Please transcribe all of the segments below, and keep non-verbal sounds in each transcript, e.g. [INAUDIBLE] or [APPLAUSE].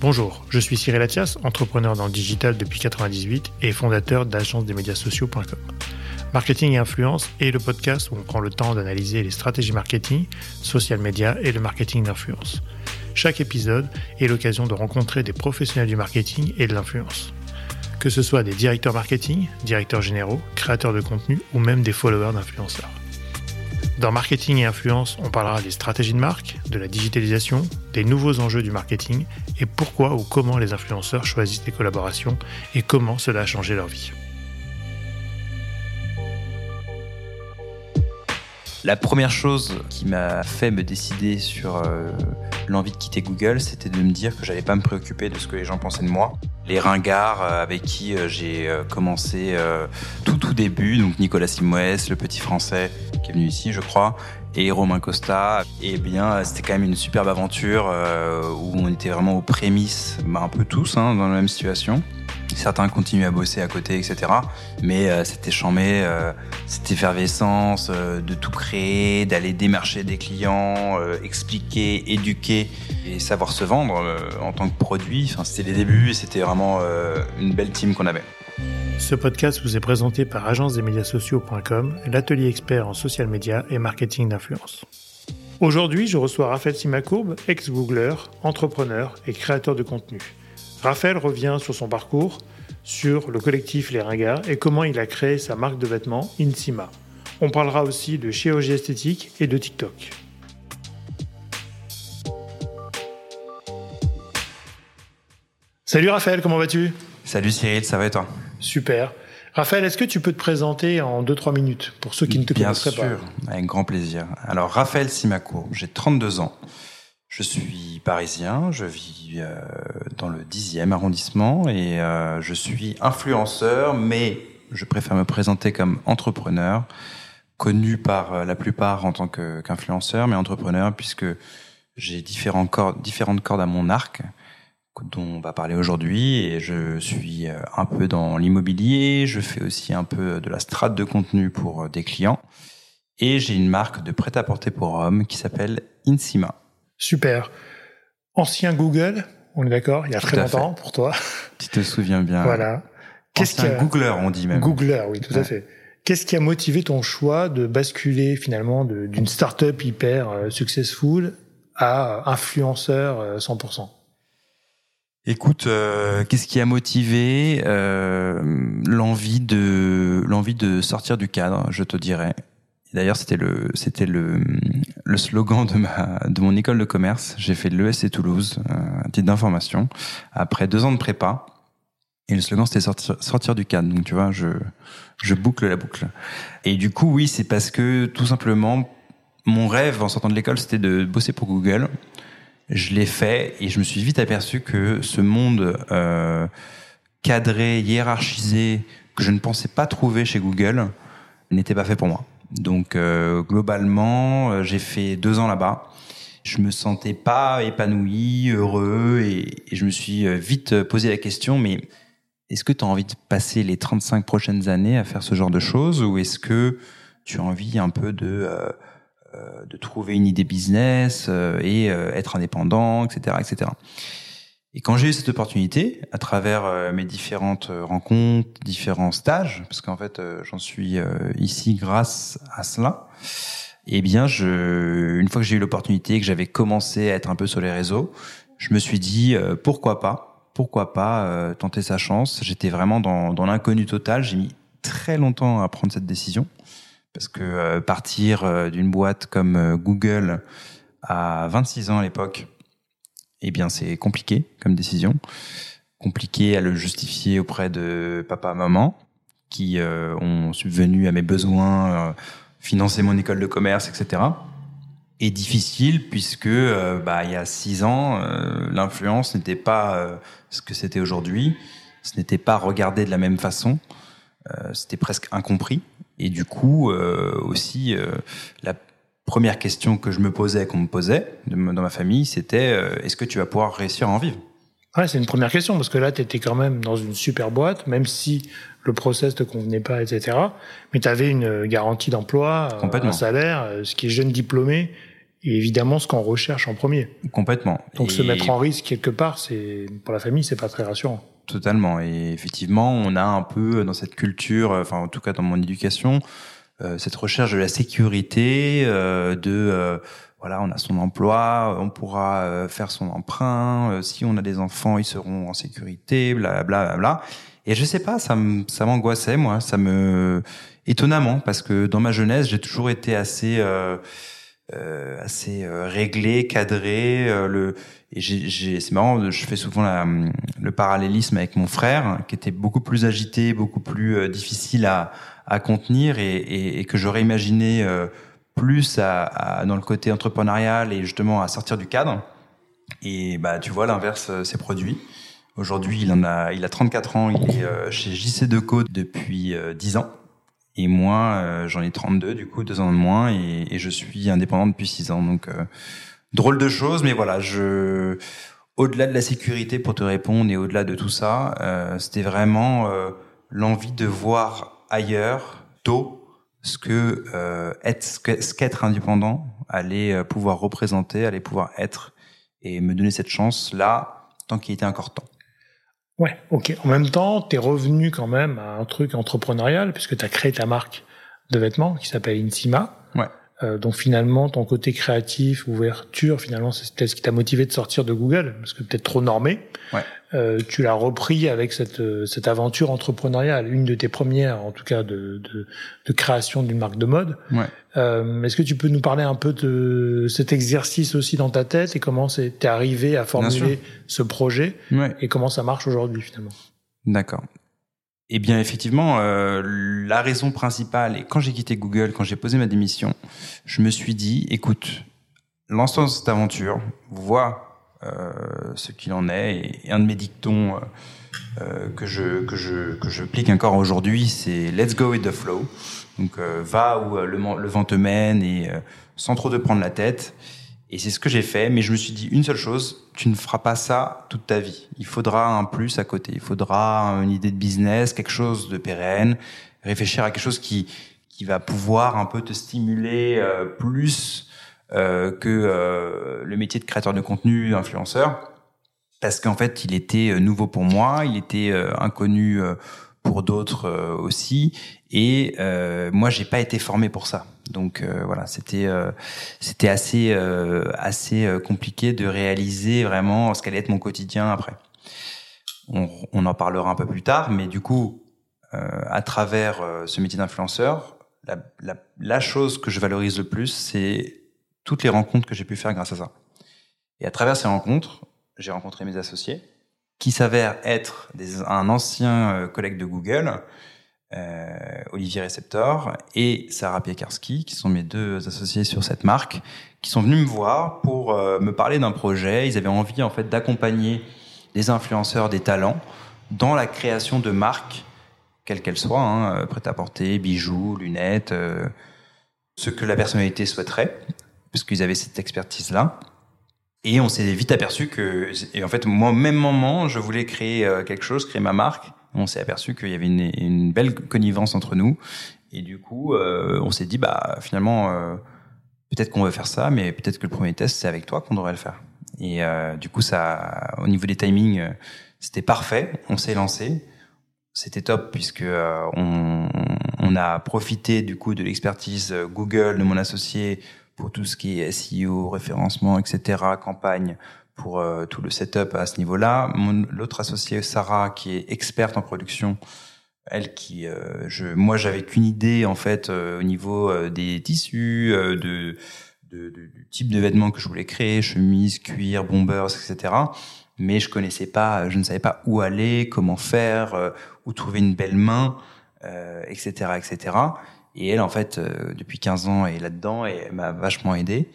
Bonjour, je suis Cyril Attias, entrepreneur dans le digital depuis 1998 et fondateur d'agence des médias sociaux.com. Marketing et influence est le podcast où on prend le temps d'analyser les stratégies marketing, social media et le marketing d'influence. Chaque épisode est l'occasion de rencontrer des professionnels du marketing et de l'influence. Que ce soit des directeurs marketing, directeurs généraux, créateurs de contenu ou même des followers d'influenceurs. Dans Marketing et Influence, on parlera des stratégies de marque, de la digitalisation, des nouveaux enjeux du marketing et pourquoi ou comment les influenceurs choisissent des collaborations et comment cela a changé leur vie. La première chose qui m'a fait me décider sur euh, l'envie de quitter Google, c'était de me dire que j'allais pas me préoccuper de ce que les gens pensaient de moi. Les ringards euh, avec qui euh, j'ai commencé tout tout début, donc Nicolas Simoes, le petit français qui est venu ici, je crois, et Romain Costa. Eh bien, c'était quand même une superbe aventure où on était vraiment aux prémices, bah, un peu tous, hein, dans la même situation. Certains continuent à bosser à côté, etc. Mais euh, c'était chambé, euh, cette effervescence euh, de tout créer, d'aller démarcher des clients, expliquer, éduquer et savoir se vendre en tant que produit. C'était les débuts et c'était vraiment une belle team qu'on avait. Ce podcast vous est présenté par agence-des-médias-sociaux.com, l'atelier expert en social media et marketing d'influence. Aujourd'hui, je reçois Raphaël Simacourbe, ex-googler, entrepreneur et créateur de contenu. Raphaël revient sur son parcours, sur le collectif Les Ringards et comment il a créé sa marque de vêtements Insima. On parlera aussi de chirurgie esthétique et de TikTok. Salut Raphaël, comment vas-tu? Salut Cyril, ça va et toi? Super. Raphaël, est-ce que tu peux te présenter en 2-3 minutes pour ceux qui ne te connaissent pas? Bien sûr, avec grand plaisir. Alors Raphaël Simacourt, j'ai 32 ans. Je suis parisien, je vis euh, dans le 10e arrondissement et euh, je suis influenceur, mais je préfère me présenter comme entrepreneur, connu par euh, la plupart en tant qu'influenceur, mais entrepreneur puisque j'ai différents cordes, différentes cordes à mon arc dont on va parler aujourd'hui et je suis un peu dans l'immobilier, je fais aussi un peu de la strate de contenu pour des clients et j'ai une marque de prêt-à-porter pour hommes qui s'appelle Insima. Super. Ancien Google, on est d'accord, il y a très longtemps pour toi. Tu te souviens bien. Voilà. Qu'est-ce qui a... Googler, on dit même. Googler, oui, tout à fait. Qu'est-ce qui a motivé ton choix de basculer finalement d'une start-up hyper euh, successful à influenceur 100% euh, Écoute, euh, qu'est-ce qui a motivé l'envie de l'envie de sortir du cadre, je te dirais. D'ailleurs, c'était le c'était le le slogan de ma de mon école de commerce. J'ai fait l'ESC Toulouse, euh, un titre d'information, après deux ans de prépa. Et le slogan c'était sortir, sortir du cadre. Donc tu vois, je je boucle la boucle. Et du coup, oui, c'est parce que tout simplement mon rêve en sortant de l'école, c'était de bosser pour Google. Je l'ai fait et je me suis vite aperçu que ce monde euh, cadré, hiérarchisé, que je ne pensais pas trouver chez Google, n'était pas fait pour moi. Donc euh, globalement, euh, j'ai fait deux ans là-bas. Je me sentais pas épanoui, heureux, et, je me suis euh, vite posé la question, mais est-ce que tu as envie de passer les 35 prochaines années à faire ce genre de choses, ou est-ce que tu as envie un peu de de trouver une idée business et être indépendant, etc., etc. Et quand j'ai eu cette opportunité, à travers euh, mes différentes euh, rencontres, différents stages, parce qu'en fait euh, j'en suis ici grâce à cela, eh bien, je, une fois que j'ai eu l'opportunité, que j'avais commencé à être un peu sur les réseaux, je me suis dit pourquoi pas, pourquoi pas tenter sa chance. J'étais vraiment dans, dans l'inconnu total. J'ai mis très longtemps à prendre cette décision parce que partir d'une boîte comme Google à 26 ans à l'époque, eh bien c'est compliqué comme décision, compliqué à le justifier auprès de papa, maman, qui euh, ont subvenu à mes besoins, euh, financer mon école de commerce, etc. Et difficile puisque euh, bah, il y a six ans, l'influence n'était pas ce que c'était aujourd'hui, ce n'était pas regardé de la même façon, c'était presque incompris. Et du coup, aussi, la première question que je me posais, qu'on me posait dans ma famille, c'était euh, est-ce que tu vas pouvoir réussir à en vivre? Ouais, c'est une première question parce que là, tu étais quand même dans une super boîte, même si le process te convenait pas, etc. Mais tu avais une garantie d'emploi, un salaire. Euh, ce qui est jeune diplômé, évidemment ce qu'on recherche en premier. Complètement. Donc se mettre en risque quelque part, c'est pour la famille, c'est pas très rassurant. Totalement. Et effectivement, on a un peu dans cette culture, enfin en tout cas dans mon éducation, euh, cette recherche de la sécurité, euh, de euh, voilà, on a son emploi, on pourra faire son emprunt. si on a des enfants, ils seront en sécurité, bla bla bla. Et je sais pas, ça m'angoissait moi, ça me étonnamment parce que dans ma jeunesse, j'ai toujours été assez euh, assez euh, réglé, cadré. Euh, le et j'ai, c'est marrant, je fais souvent la, le parallélisme avec mon frère, qui était beaucoup plus agité, beaucoup plus difficile à, à contenir, et, que j'aurais imaginé plus à, à, dans le côté entrepreneurial et justement à sortir du cadre. Et bah, tu vois, l'inverse s'est produit. Aujourd'hui, il en a, il a 34 ans, il est chez JC Deco depuis 10 ans. Et moi, euh, j'en ai 32, du coup, deux ans de moins, et, et je suis indépendant depuis six ans. Donc, euh, drôle de choses, mais voilà, je, au-delà de la sécurité, pour te répondre, et au-delà de tout ça, euh, c'était vraiment l'envie de voir ailleurs, tôt, ce que être, ce qu'être indépendant allait pouvoir représenter, allait pouvoir être, et me donner cette chance là, tant qu'il était encore temps. Ouais, ok. En même temps, tu es revenu quand même à un truc entrepreneurial, puisque tu as créé ta marque de vêtements qui s'appelle Insima. Ouais. Euh, donc finalement, ton côté créatif, ouverture, finalement, c'est ce qui t'a motivé de sortir de Google, parce que peut-être trop normé. Ouais. Euh, tu l'as repris avec cette, euh, cette aventure entrepreneuriale, une de tes premières, en tout cas, de, de, de création d'une marque de mode. Ouais. Euh, Est-ce que tu peux nous parler un peu de cet exercice aussi dans ta tête et comment t'es arrivé à formuler ce projet ouais. et comment ça marche aujourd'hui finalement? D'accord. Eh bien, effectivement, euh, la raison principale, et quand j'ai quitté Google, quand j'ai posé ma démission, je me suis dit, écoute, lance-toi dans cette aventure, vois euh, ce qu'il en est. Et, un de mes dictons euh, euh, que je que je que je plique encore aujourd'hui, c'est Let's go with the flow. Donc va où le, le, vent te mène et sans trop te prendre la tête. Et c'est ce que j'ai fait, mais je me suis dit une seule chose, tu ne feras pas ça toute ta vie. Il faudra un plus à côté, il faudra une idée de business, quelque chose de pérenne, réfléchir à quelque chose qui, qui va pouvoir un peu te stimuler plus euh, que euh, le métier de créateur de contenu, influenceur, parce qu'en fait, il était euh, nouveau pour moi, il était inconnu pour d'autres aussi, et euh, moi, j'ai pas été formé pour ça. Donc voilà, c'était c'était assez assez compliqué de réaliser vraiment ce qu'allait être mon quotidien après. On, en parlera un peu plus tard, mais du coup, à travers ce métier d'influenceur, la, la, chose que je valorise le plus, c'est toutes les rencontres que j'ai pu faire grâce à ça. Et à travers ces rencontres, j'ai rencontré mes associés, qui s'avèrent être des, un ancien euh, collègue de Google, euh, Olivier Receptor, et Sarah Piekarski, qui sont mes deux associés sur cette marque, qui sont venus me voir pour euh, me parler d'un projet. Ils avaient envie en fait d'accompagner des influenceurs, des talents, dans la création de marques, quelles qu'elles soient, hein, prêt-à-porter, bijoux, lunettes, euh, ce que la personnalité souhaiterait parce qu'ils avaient cette expertise-là. Et on s'est vite aperçu que, et en fait, moi, au même moment, je voulais créer euh, quelque chose, créer ma marque. On s'est aperçu qu'il y avait une, belle connivence entre nous. Et du coup, euh, on s'est dit, bah, finalement, euh, peut-être qu'on veut faire ça, mais peut-être que le premier test, c'est avec toi qu'on devrait le faire. Et du coup, ça, au niveau des timings, c'était parfait. On s'est lancé. C'était top puisque on, on a profité du coup de l'expertise Google de mon associé pour tout ce qui est SEO, référencement, etc., campagne, pour euh, tout le setup à ce niveau-là. L'autre associé, Sarah, qui est experte en production, elle qui, euh, je, moi, j'avais qu'une idée en fait euh, au niveau des tissus, de, de, de, du type de vêtements que je voulais créer, chemise, cuir, bombers, etc. Mais je connaissais pas, je ne savais pas où aller, comment faire, où trouver une belle main, etc., etc. Et elle, en fait, euh, depuis 15 ans, est là-dedans et m'a vachement aidé.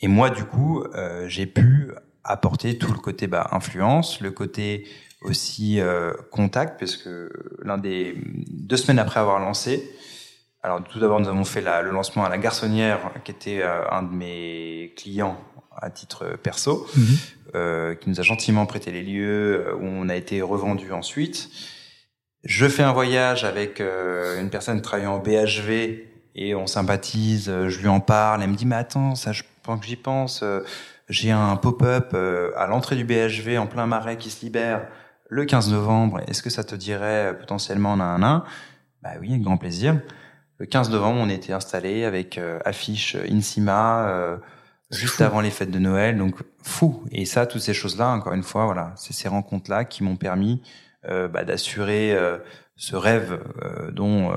Et moi, du coup, euh, j'ai pu apporter tout le côté bah, influence, le côté aussi euh, contact, parce que l'un des deux semaines après avoir lancé, alors tout d'abord nous avons fait la, le lancement à la Garçonnière, qui était un de mes clients à titre perso, mhm. euh, qui nous a gentiment prêté les lieux, où on a été revendu ensuite. Je fais un voyage avec euh, une personne travaillant en BHV et on sympathise, euh, je lui en parle, elle me dit mais attends, ça je pendant que j'y pense, j'ai un pop-up à l'entrée du BHV en plein marais qui se libère le 15 novembre. Est-ce que ça te dirait potentiellement un un Bah oui, avec grand plaisir. Le 15 novembre, on était installé avec affiche Insima juste avant les fêtes de Noël, donc fou. Et ça, toutes ces choses-là, encore une fois, voilà, c'est ces rencontres-là qui m'ont permis euh, bah, d'assurer euh, ce rêve euh, dont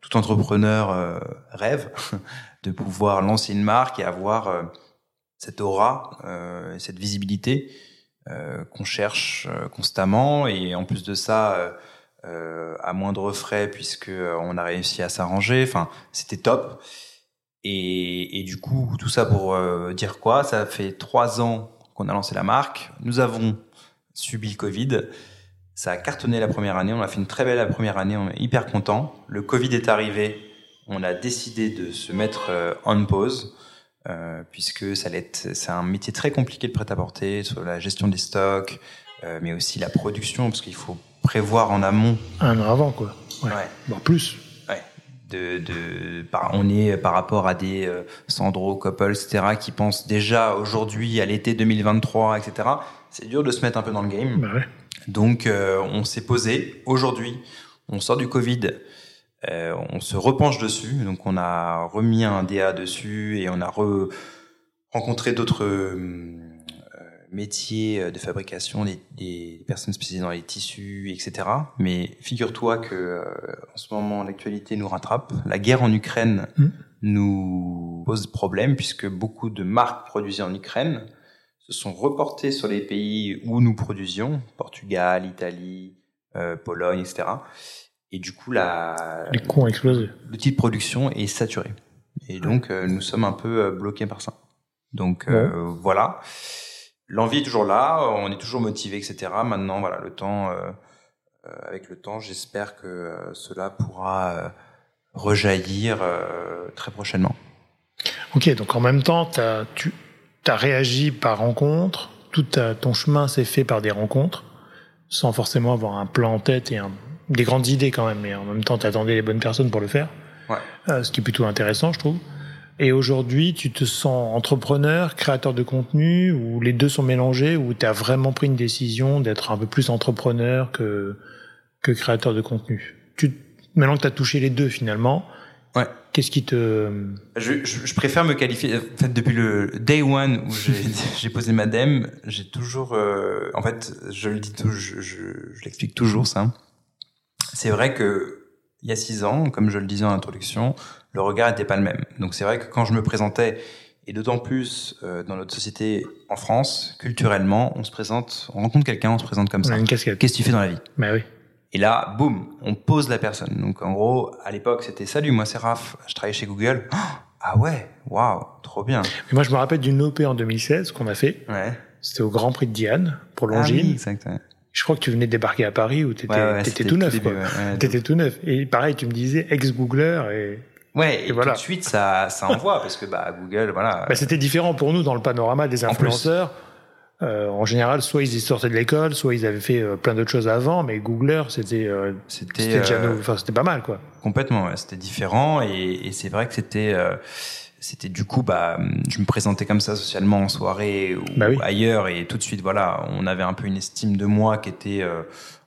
tout entrepreneur rêve, [LAUGHS] de pouvoir lancer une marque et avoir cette aura, cette visibilité qu'on cherche constamment. Et en plus de ça, à moindre frais, puisque on a réussi à s'arranger. Enfin, c'était top. Et, et, du coup, tout ça pour euh, dire quoi? Ça fait trois ans qu'on a lancé la marque. Nous avons subi le Covid. Ça a cartonné la première année. On a fait une très belle première année. On est hyper content. Le Covid est arrivé. On a décidé de se mettre euh, on pause. Euh, puisque ça c'est un métier très compliqué de prêt-à-porter sur la gestion des stocks, euh, mais aussi la production, parce qu'il faut prévoir en amont. Un an avant, quoi. Ouais. ouais. plus de, on est par rapport à des euh, Sandro, Coppel, etc., qui pensent déjà aujourd'hui à l'été 2023, etc. C'est dur de se mettre un peu dans le game. Bah Donc, euh, on s'est posé aujourd'hui. On sort du Covid. Euh, on se repenche dessus. Donc, on a remis un DA dessus et on a rencontré d'autres métiers euh, de fabrication, des, personnes spécialisées dans les tissus, etc. Mais figure-toi que euh, en ce moment l'actualité nous rattrape. La guerre en Ukraine mmh. nous pose problème puisque beaucoup de marques produisées en Ukraine se sont reportées sur les pays où nous produisions, Portugal, Italie, euh, Pologne, etc. Et du coup, la, les coûts ont explosé. Le type de production est saturé. Et donc, nous sommes un peu bloqués par ça. Donc, voilà l'envie est toujours là, on est toujours motivé, etc. Maintenant, voilà, le temps, euh, euh, avec le temps, j'espère que euh, cela pourra rejaillir très prochainement. Ok, donc en même temps, as, tu as réagi par rencontre, tout ton chemin s'est fait par des rencontres, sans forcément avoir un plan en tête et des grandes idées quand même, mais en même temps, tu attendais les bonnes personnes pour le faire. Ouais. ce qui est plutôt intéressant, je trouve. Et aujourd'hui, tu te sens entrepreneur, créateur de contenu, ou les deux sont mélangés, ou tu as vraiment pris une décision d'être un peu plus entrepreneur que, que créateur de contenu? Tu, Maintenant que tu as touché les deux finalement, ouais. qu'est-ce qui te... Je, je, je, préfère me qualifier, en fait, depuis le day one où j'ai [LAUGHS] posé ma dème, j'ai toujours... Euh, en fait, je le dis, je, je, je l'explique toujours ça. C'est vrai que il y a six ans, comme je le disais en introduction, le regard n'était pas le même. Donc c'est vrai que quand je me présentais, et d'autant plus euh, dans notre société en France, culturellement, on se présente, on rencontre quelqu'un, on se présente comme ça. Qu'est-ce que tu fais dans la vie? Bah oui. Et là, boum, on pose la personne. Donc en gros, à l'époque, c'était salut, moi c'est Raph, je travaille chez Google. [GASPS] ah ouais, waouh, trop bien. Mais moi je me rappelle d'une OP en 2016 qu'on a fait. Ouais. C'était au Grand Prix de Diane pour Longines. Ah oui, exact. Je crois que tu venais de débarquer à Paris où t'étais ouais, tout neuf. quoi. t'étais tout neuf. Et pareil, tu me disais ex-Googler et Ouais, et, voilà. tout de suite ça, ça envoie parce que bah Google, voilà. Bah, c'était différent pour nous dans le panorama des influenceurs. En, euh, en général, soit ils sortaient de l'école, soit ils avaient fait euh, plein d'autres choses avant, mais Googler, c'était euh, c'était euh, enfin c'était pas mal quoi. Complètement, ouais, c'était différent et, et c'est vrai que c'était euh, c'était du coup bah je me présentais comme ça socialement en soirée ou bah ailleurs et tout de suite voilà on avait un peu une estime de moi qui était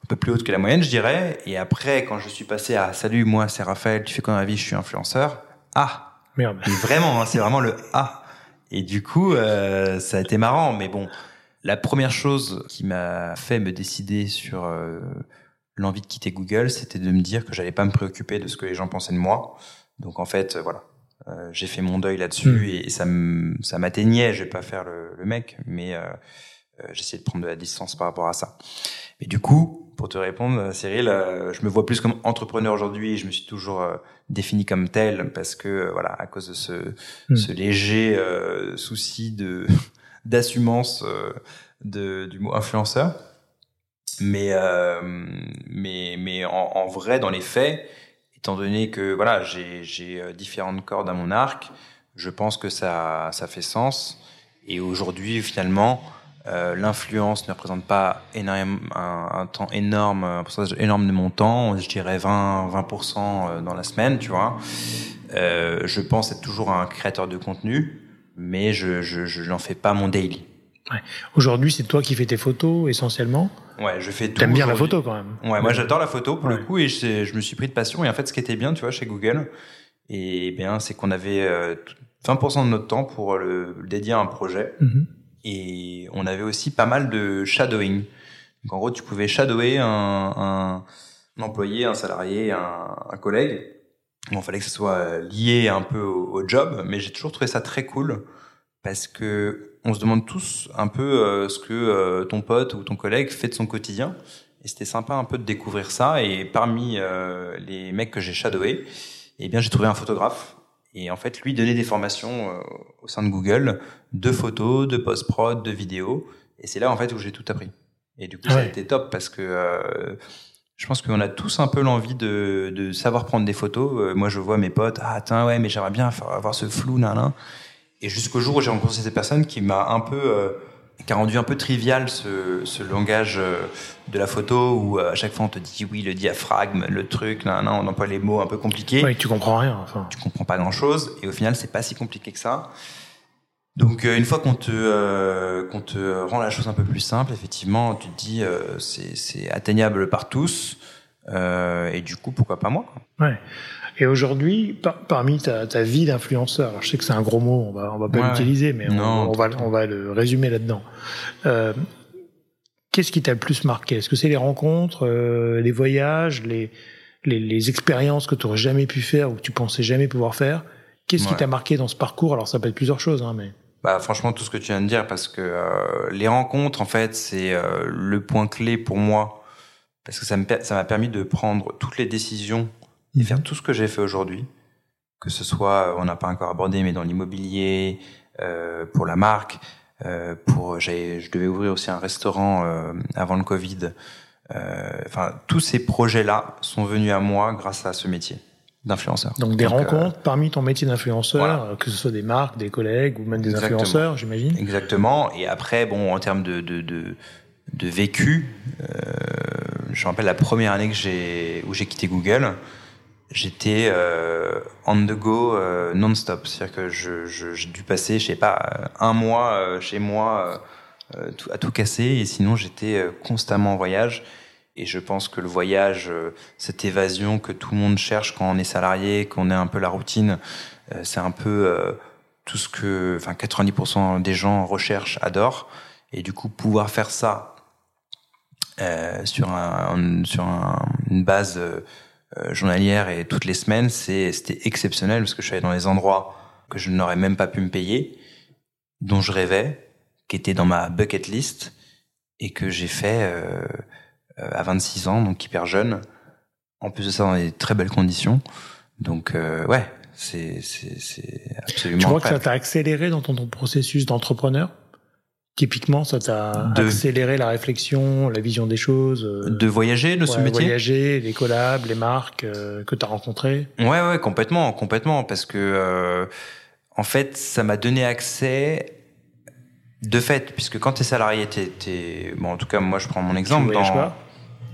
un peu plus haute que la moyenne, je dirais. Et après, quand je suis passé à salut, moi c'est Raphaël, tu fais quoi dans la vie? Je suis influenceur. Ah, merde. Mais vraiment, hein, c'est vraiment le ah. Et du coup, euh, ça a été marrant. Mais bon, la première chose qui m'a fait me décider sur euh, l'envie de quitter Google, c'était de me dire que j'allais pas me préoccuper de ce que les gens pensaient de moi. Donc en fait, voilà. Euh, j'ai fait mon deuil là-dessus hmm. et, ça ça m'atteignait. Je vais pas faire le, le mec, mais j'essaie de prendre de la distance par rapport à ça. Mais du coup, pour te répondre, Cyril, euh, je me vois plus comme entrepreneur aujourd'hui. Je me suis toujours euh, défini comme tel parce que euh, voilà, à cause de ce, hmm. ce léger souci de [LAUGHS] d'assumance de, du mot influenceur. Mais mais mais en, en, vrai, dans les faits, étant donné que voilà, j'ai j'ai différentes cordes à mon arc, je pense que ça ça fait sens. Et aujourd'hui, finalement, euh, l'influence ne représente pas énorme, un, temps énorme, pourcentage énorme de mon temps, je dirais 20, 20% euh, dans la semaine, tu vois. Euh, je pense être toujours un créateur de contenu. mais je je, je n'en fais pas mon daily. Ouais. Aujourd'hui, c'est toi qui fais tes photos essentiellement. Ouais, je fais tout. T'aimes bien la photo quand même. Ouais, moi j'adore la photo pour le coup et je, je me suis pris de passion. Et en fait, ce qui était bien, tu vois, chez Google, et bien, c'est qu'on avait euh, 20% de notre temps pour le, dédier à un projet. Mhm. Et on avait aussi pas mal de shadowing. Donc en gros, tu pouvais shadower un, un, un employé, un salarié, un, un collègue. Bon, fallait que ce soit lié un peu au, au job, mais j'ai toujours trouvé ça très cool parce que on se demande tous un peu euh, ce que euh, ton pote ou ton collègue fait de son quotidien. Et c'était sympa un peu de découvrir ça. Et parmi euh, les mecs que j'ai shadowé, eh bien, j'ai trouvé un photographe. Et en fait, lui donnait des formations euh, au sein de Google, de photos, de post-prod, de vidéos. Et c'est là, en fait, où j'ai tout appris. Et du coup, ça a Ouais. été top parce que euh, je pense qu'on a tous un peu l'envie de, de savoir prendre des photos. Euh, moi, je vois mes potes, ah, tiens, ouais, mais j'aimerais bien avoir ce flou, nan, nan. Et jusqu'au jour où j'ai rencontré cette personne qui m'a un peu, euh, qui a rendu un peu trivial ce, ce langage euh, de la photo où euh, à chaque fois on te dit oui, le diaphragme, le truc, nan, nan, on emploie les mots un peu compliqués Ouais, tu comprends rien. Enfin. tu comprends pas grand chose et au final c'est pas si compliqué que ça. Donc une fois qu'on te euh, qu'on te rend la chose un peu plus simple, effectivement, tu te dis euh, c'est c'est atteignable par tous euh, et du coup pourquoi pas moi. Ouais. Et aujourd'hui, par- parmi ta, ta vie d'influenceur, alors je sais que c'est un gros mot, on va on va pas Ouais, l'utiliser, mais on, va on va le résumer là-dedans. Euh, Qu'est-ce qui t'a le plus marqué? Est-ce que c'est les rencontres, euh, les voyages, les les, les expériences que tu aurais jamais pu faire ou que tu pensais jamais pouvoir faire? Qu'est-ce qui t'a marqué dans ce parcours? Alors ça peut être plusieurs choses, hein, mais. Bah franchement tout ce que tu viens de dire parce que euh, les rencontres en fait c'est euh, le point clé pour moi parce que ça me per- ça m'a permis de prendre toutes les décisions tout ce que j'ai fait aujourd'hui que ce soit euh, on n'a pas encore abordé mais dans l'immobilier euh, pour la marque euh, pour j'ai je devais ouvrir aussi un restaurant euh, avant le Covid enfin tous ces projets là sont venus à moi grâce à ce métier d'influenceur donc des rencontres parmi ton métier d'influenceur, voilà. que ce soit des marques, des collègues ou même des Exactement. influenceurs, j'imagine. Exactement. Et après, bon, en termes de, de, de, de vécu, je me rappelle la première année que j'ai, où j'ai quitté Google, j'étais euh, on the go euh, non-stop. C'est-à-dire que je, je, j'ai dû passer, je sais pas, euh, un mois chez moi à tout casser. Et sinon, j'étais constamment en voyage. Et je pense que le voyage, cette évasion que tout le monde cherche quand on est salarié, qu'on est un peu la routine, c'est un peu tout ce que, enfin, 90% des gens recherchent, adorent. Et du coup, pouvoir faire ça sur un, sur un- une base journalière et toutes les semaines, c'était exceptionnel parce que je suis allé dans des endroits que je n'aurais même pas pu me payer, dont je rêvais, qui étaient dans ma bucket list et que j'ai fait euh, euh, à 26 ans, donc hyper jeune. En plus de ça, dans des très belles conditions. Donc euh, ouais, c'est absolument. Tu crois que ça t'a accéléré dans ton, ton processus d'entrepreneur? Typiquement, ça t'a De- accéléré la réflexion, la vision des choses, euh, de voyager de ce ouais, métier voyager, les collabs, les marques euh, que t'as rencontrées. Ouais, ouais, complètement, complètement, parce que euh, en fait, ça m'a donné accès de fait, puisque quand t'es salarié, t'es, t'es- bon, en tout cas, moi, je prends mon exemple. tu dans- pas?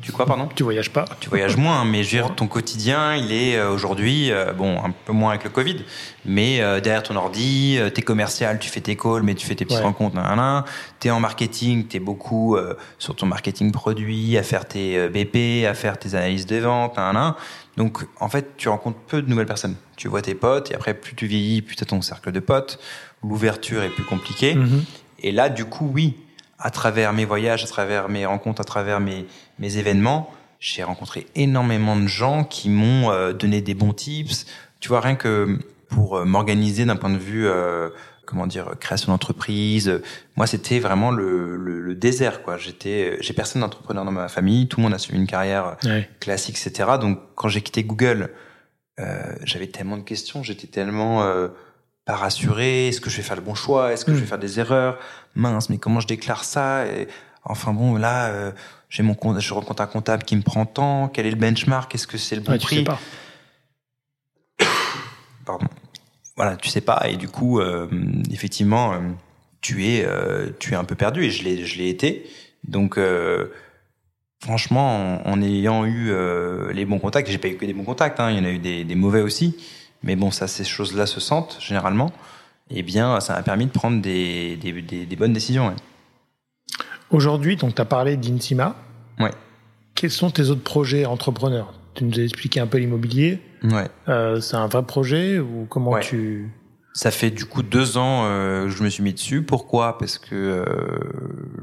Tu quoi, pardon Tu voyages pas Tu voyages moins, mais je veux dire, ton quotidien, il est euh, aujourd'hui, euh, bon, un peu moins avec le Covid, mais euh, derrière ton ordi, t'es commercial, tu fais tes calls, mais tu fais tes petites Ouais. rencontres, nan. T'es en marketing, t'es beaucoup sur ton marketing produit, à faire tes BP, à faire tes analyses de vente, nan. Donc, en fait, tu rencontres peu de nouvelles personnes. Tu vois tes potes, et après, plus tu vieillis, plus t'as ton cercle de potes. L'ouverture est plus compliquée. Mhm. Et là, du coup, oui, à travers mes voyages, à travers mes rencontres, à travers mes, mes événements, j'ai rencontré énormément de gens qui m'ont euh, donné des bons tips. Tu vois, rien que pour euh, m'organiser d'un point de vue, euh, comment dire, création d'entreprise. euh, Moi, c'était vraiment le, le, le désert, quoi. J'étais, j'ai personne d'entrepreneur dans ma famille. Tout le monde a suivi une carrière Ouais. classique, etc. Donc, quand j'ai quitté Google, euh, j'avais tellement de questions, j'étais tellement euh, pas rassuré. Est-ce que je vais faire le bon choix? Est-ce que Mm. je vais faire des erreurs? Mince, mais comment je déclare ça Et, Enfin bon, là, euh, j'ai mon compte, je rencontre un comptable qui me prend tant. Quel est le benchmark Est-ce que c'est le bon Ouais, tu prix sais pas. [COUGHS] Pardon. Voilà, tu sais pas. Et du coup, euh, effectivement, euh, tu es, euh, tu es un peu perdu. Et je l'ai, je l'ai été. Donc, franchement, en, en ayant eu euh, les bons contacts, j'ai pas eu que des bons contacts. Hein, il y en a eu des, des mauvais aussi. Mais bon, ça, ces choses-là se sentent généralement. Eh bien, ça m'a permis de prendre des, des, des, bonnes décisions. Aujourd'hui, donc, tu as parlé d'Intima. Ouais. Quels sont tes autres projets entrepreneurs? Tu nous as expliqué un peu l'immobilier. Ouais. Euh, c'est un vrai projet ou comment tu ça fait du coup deux ans euh, que je me suis mis dessus. Pourquoi? Parce que euh,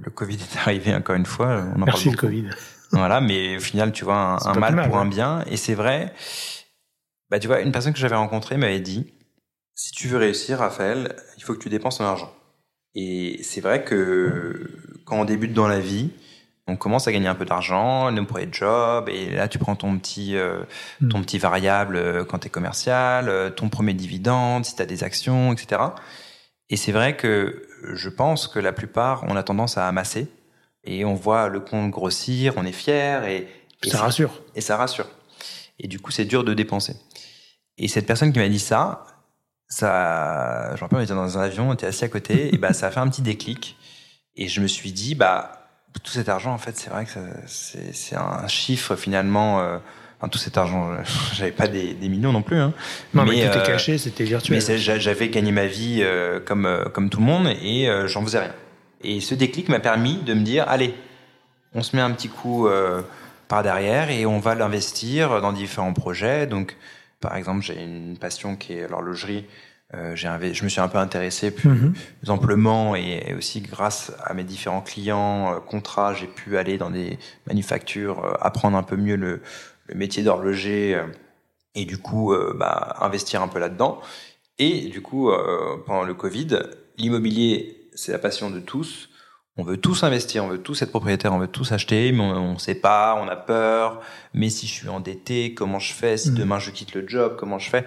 le Covid est [LAUGHS] arrivé encore une fois. On en Merci le Covid. Voilà, mais au final, tu vois, un, mal, pour un bien. Et c'est vrai. Bah, tu vois, une personne que j'avais rencontrée m'avait dit si tu veux réussir, Raphaël, il faut que tu dépenses ton argent. Et c'est vrai que quand on débute dans la vie, on commence à gagner un peu d'argent, pour les jobs, et là tu prends ton petit, euh, hmm. ton petit variable euh, quand tu es commercial, euh, ton premier dividende, si tu as des actions, etc. Et c'est vrai que je pense que la plupart, on a tendance à amasser, et on voit le compte grossir, on est fier, et, ça rassure. Et ça rassure. Et du coup, c'est dur de dépenser. Et cette personne qui m'a dit ça, ça, je me rappelle, on était dans un avion, on était assis à côté, et bah ça a fait un petit déclic. Et je me suis dit, bah tout cet argent, en fait, c'est vrai que c'est un chiffre finalement. Euh, enfin, tout cet argent, [LAUGHS] j'avais pas des, des, millions non plus. Hein. Non, mais, mais tout euh, caché, c'était virtuel. Mais j'avais gagné ma vie euh, comme euh, comme tout le monde et euh, j'en faisais rien. Et ce déclic m'a permis de me dire, allez, on se met un petit coup par derrière et on va l'investir dans différents projets. Donc, par exemple, j'ai une passion qui est l'horlogerie. Euh, je me suis un peu intéressé plus mhm. amplement et, aussi grâce à mes différents clients, euh, contrats, j'ai pu aller dans des manufactures, euh, apprendre un peu mieux le, le métier d'horloger et du coup bah, investir un peu là-dedans. Et du coup, pendant le Covid, l'immobilier, c'est la passion de tous. On veut tous investir, on veut tous être propriétaire, on veut tous acheter, mais on ne sait pas, on a peur. Mais si je suis endetté, comment je fais Si mhm. demain je quitte le job, comment je fais?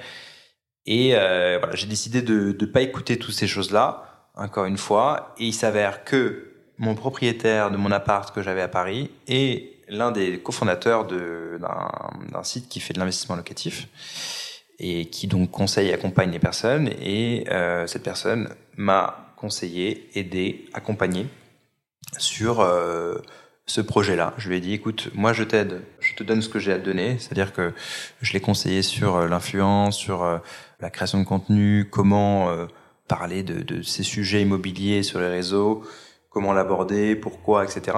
Et euh, voilà, j'ai décidé de ne pas écouter toutes ces choses-là, encore une fois. Et il s'avère que mon propriétaire de mon appart que j'avais à Paris est l'un des cofondateurs d'un site qui fait de l'investissement locatif et qui donc conseille et accompagne les personnes. Et euh, cette personne m'a conseillé, aidé, accompagné sur euh, ce projet-là. Je lui ai dit, écoute, moi je t'aide, je te donne ce que j'ai à te donner, c'est-à-dire que je l'ai conseillé sur euh, l'influence, sur euh, la création de contenu, comment parler de, de, ces sujets immobiliers sur les réseaux, comment l'aborder, pourquoi, etc.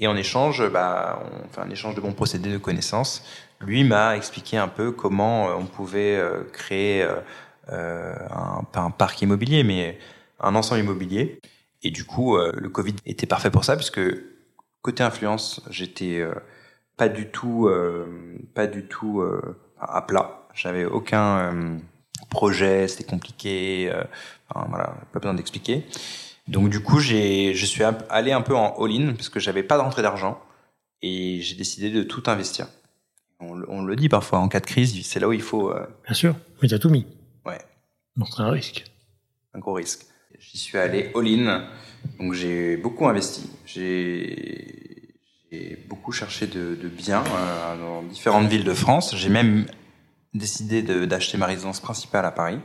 Et en échange, bah, on fait un échange de bons procédés de connaissances. Lui m'a expliqué un peu comment on pouvait créer un, pas un parc immobilier, mais un ensemble immobilier. Et du coup, le Covid était parfait pour ça, puisque côté influence, j'étais euh, pas du tout, euh, pas du tout euh, à plat. J'avais aucun projet, c'était compliqué. Enfin, voilà, pas besoin d'expliquer. Donc du coup, j'ai, je suis allé un peu en all-in parce que j'avais pas de rentrée d'argent et j'ai décidé de tout investir. On, on, le dit parfois en cas de crise, c'est là où il faut. Bien sûr, mais t'as tout mis. Ouais. Donc c'est un risque. Un gros risque. J'y suis allé all-in. Donc j'ai beaucoup investi. J'ai beaucoup cherché de, biens euh, dans différentes villes de France. J'ai même décidé d'acheter ma résidence principale à Paris,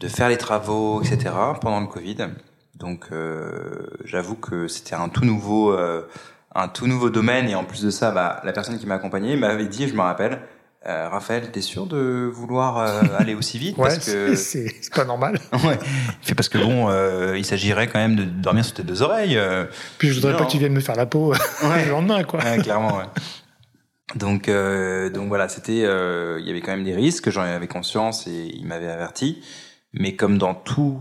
de faire les travaux, etc. pendant le Covid. Donc euh, j'avoue que c'était un tout nouveau, euh, un tout nouveau domaine et en plus de ça, bah, la personne qui m'a accompagné m'avait dit, je me rappelle, euh, Raphaël, t'es sûr de vouloir euh, aller aussi vite? [LAUGHS] Parce que c'est pas normal. [LAUGHS] ouais. parce que bon, euh, il s'agirait quand même de dormir sur tes deux oreilles. Puis je voudrais pas que tu viennes me faire la peau [LAUGHS] le lendemain, quoi. Ouais, clairement, ouais. Donc, donc voilà, c'était, il y avait quand même des risques, j'en avais conscience et il m'avait averti. Mais comme dans tout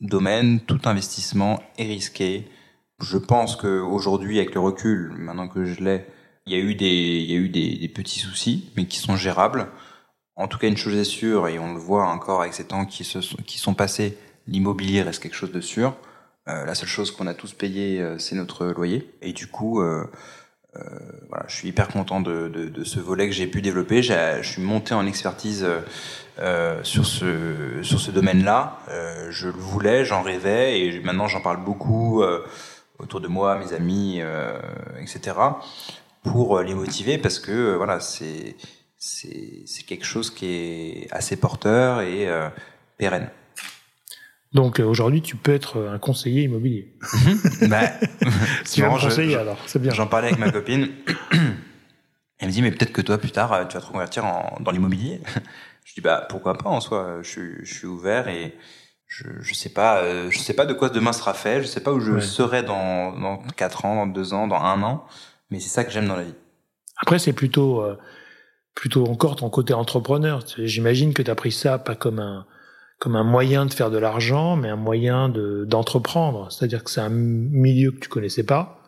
domaine, tout investissement est risqué. Je pense que aujourd'hui, avec le recul, maintenant que je l'ai, il y a eu des, il y a eu des, petits soucis, mais qui sont gérables. En tout cas, une chose est sûre, et on le voit encore avec ces temps qui, se sont, qui sont passés, l'immobilier reste quelque chose de sûr. Euh, la seule chose qu'on a tous payé, euh, c'est notre loyer. Et du coup, euh, voilà, je suis hyper content de, de, ce volet que j'ai pu développer. Je suis monté en expertise sur ce sur ce domaine-là. je le voulais, j'en rêvais, et maintenant j'en parle beaucoup autour de moi, mes amis, etc pour euh, les motiver parce que euh, voilà, c'est c'est quelque chose qui est assez porteur et euh, pérenne. Donc aujourd'hui, tu peux être un conseiller immobilier. Mhm. bah, [LAUGHS] tu un conseiller alors, c'est bien. J'en parlais avec ma copine. [COUGHS] Elle me dit mais peut-être que toi plus tard tu vas te reconvertir en, dans l'immobilier. je dis bah pourquoi pas en soi. Je, je suis ouvert et je, je sais pas, euh, je sais pas de quoi demain sera fait, je sais pas où je serai dans dans quatre ans, dans deux ans, dans un an, mais c'est ça que j'aime dans la vie. Après, c'est plutôt euh, plutôt encore ton côté entrepreneur. J'imagine que tu as pris ça pas comme un comme un moyen de faire de l'argent, mais un moyen de d'entreprendre. C'est-à-dire que c'est un milieu que tu connaissais pas.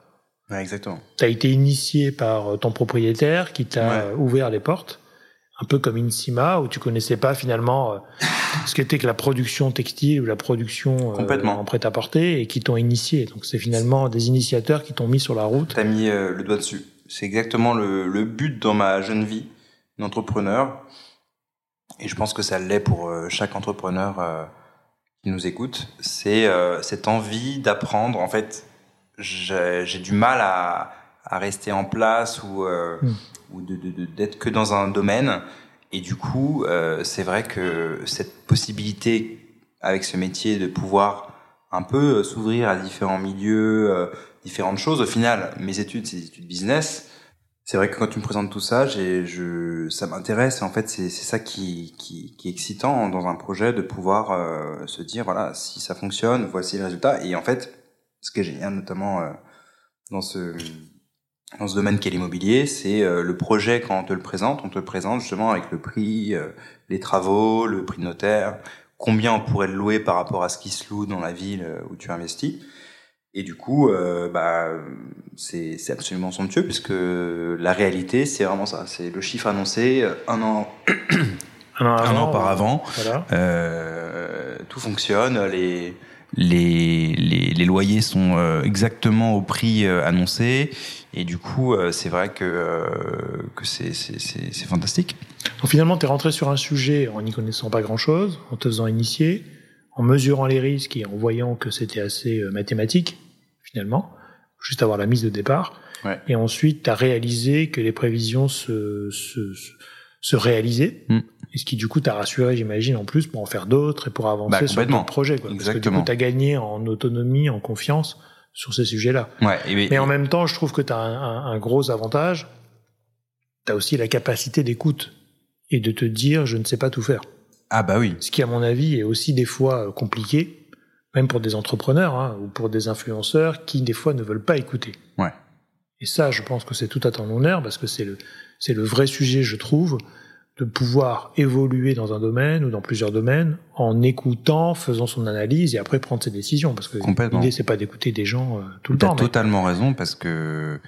Ouais, exactement. Tu as été initié par ton propriétaire qui t'a ouvert les portes un peu comme Insima, où tu connaissais pas finalement euh, ce qu'était que la production textile ou la production euh, en prêt-à-porter et qui t'ont initié. Donc c'est finalement des initiateurs qui t'ont mis sur la route. T'as mis euh, le doigt dessus. C'est exactement le, le, but dans ma jeune vie d'entrepreneur. Et je pense que ça l'est pour chaque entrepreneur qui nous écoute. C'est cette envie d'apprendre. En fait, j'ai du mal à, à rester en place ou hmm ou de d'être que dans un domaine. Et du coup, euh, c'est vrai que cette possibilité avec ce métier de pouvoir un peu euh, s'ouvrir à différents milieux, euh, différentes choses. Au final, mes études, c'est des études business. C'est vrai que quand tu me présentes tout ça, je, ça m'intéresse. En fait, c'est, ça qui, qui, qui, est excitant dans un projet de pouvoir euh, se dire, voilà, si ça fonctionne, voici le résultat. Et en fait, ce qui est génial, notamment euh, dans ce dans ce domaine qu'est l'immobilier, c'est euh, le projet quand on te le présente, on te le présente justement avec le prix, euh, les travaux, le prix de notaire, combien on pourrait le louer par rapport à ce qui se loue dans la ville euh, où tu investis. Et du coup, bah, c'est absolument somptueux puisque la réalité, c'est vraiment ça. C'est le chiffre annoncé un an, un an, un an par avant. Voilà. tout fonctionne. Les les, les, les, loyers sont euh, exactement au prix euh, annoncé et du coup euh, c'est vrai que, que c'est, fantastique. Donc finalement tu es rentré sur un sujet en n'y connaissant pas grand-chose, en te faisant initier, en mesurant les risques et en voyant que c'était assez mathématique finalement, juste avoir la mise de départ. Ouais. Et ensuite tu as réalisé que les prévisions se, se, se réalisaient. Mm. Et ce qui, du coup, t'a rassuré, j'imagine, en plus, pour en faire d'autres et pour avancer bah, sur ton projet. Quoi. Parce que du coup, t'as gagné en autonomie, en confiance sur ces sujets-là. Ouais, mais, en même temps, je trouve que t'as un, un, gros avantage. T'as aussi la capacité d'écoute et de te dire, je ne sais pas tout faire. Ah bah oui. Ce qui, à mon avis, est aussi des fois compliqué, même pour des entrepreneurs hein, ou pour des influenceurs qui, des fois, ne veulent pas écouter. Ouais. Et ça, je pense que c'est tout à ton honneur parce que c'est le, c'est le vrai sujet, je trouve de pouvoir évoluer dans un domaine ou dans plusieurs domaines en écoutant, faisant son analyse et après prendre ses décisions. Parce que l'idée, c'est pas d'écouter des gens euh, tout le temps. Tu totalement raison parce que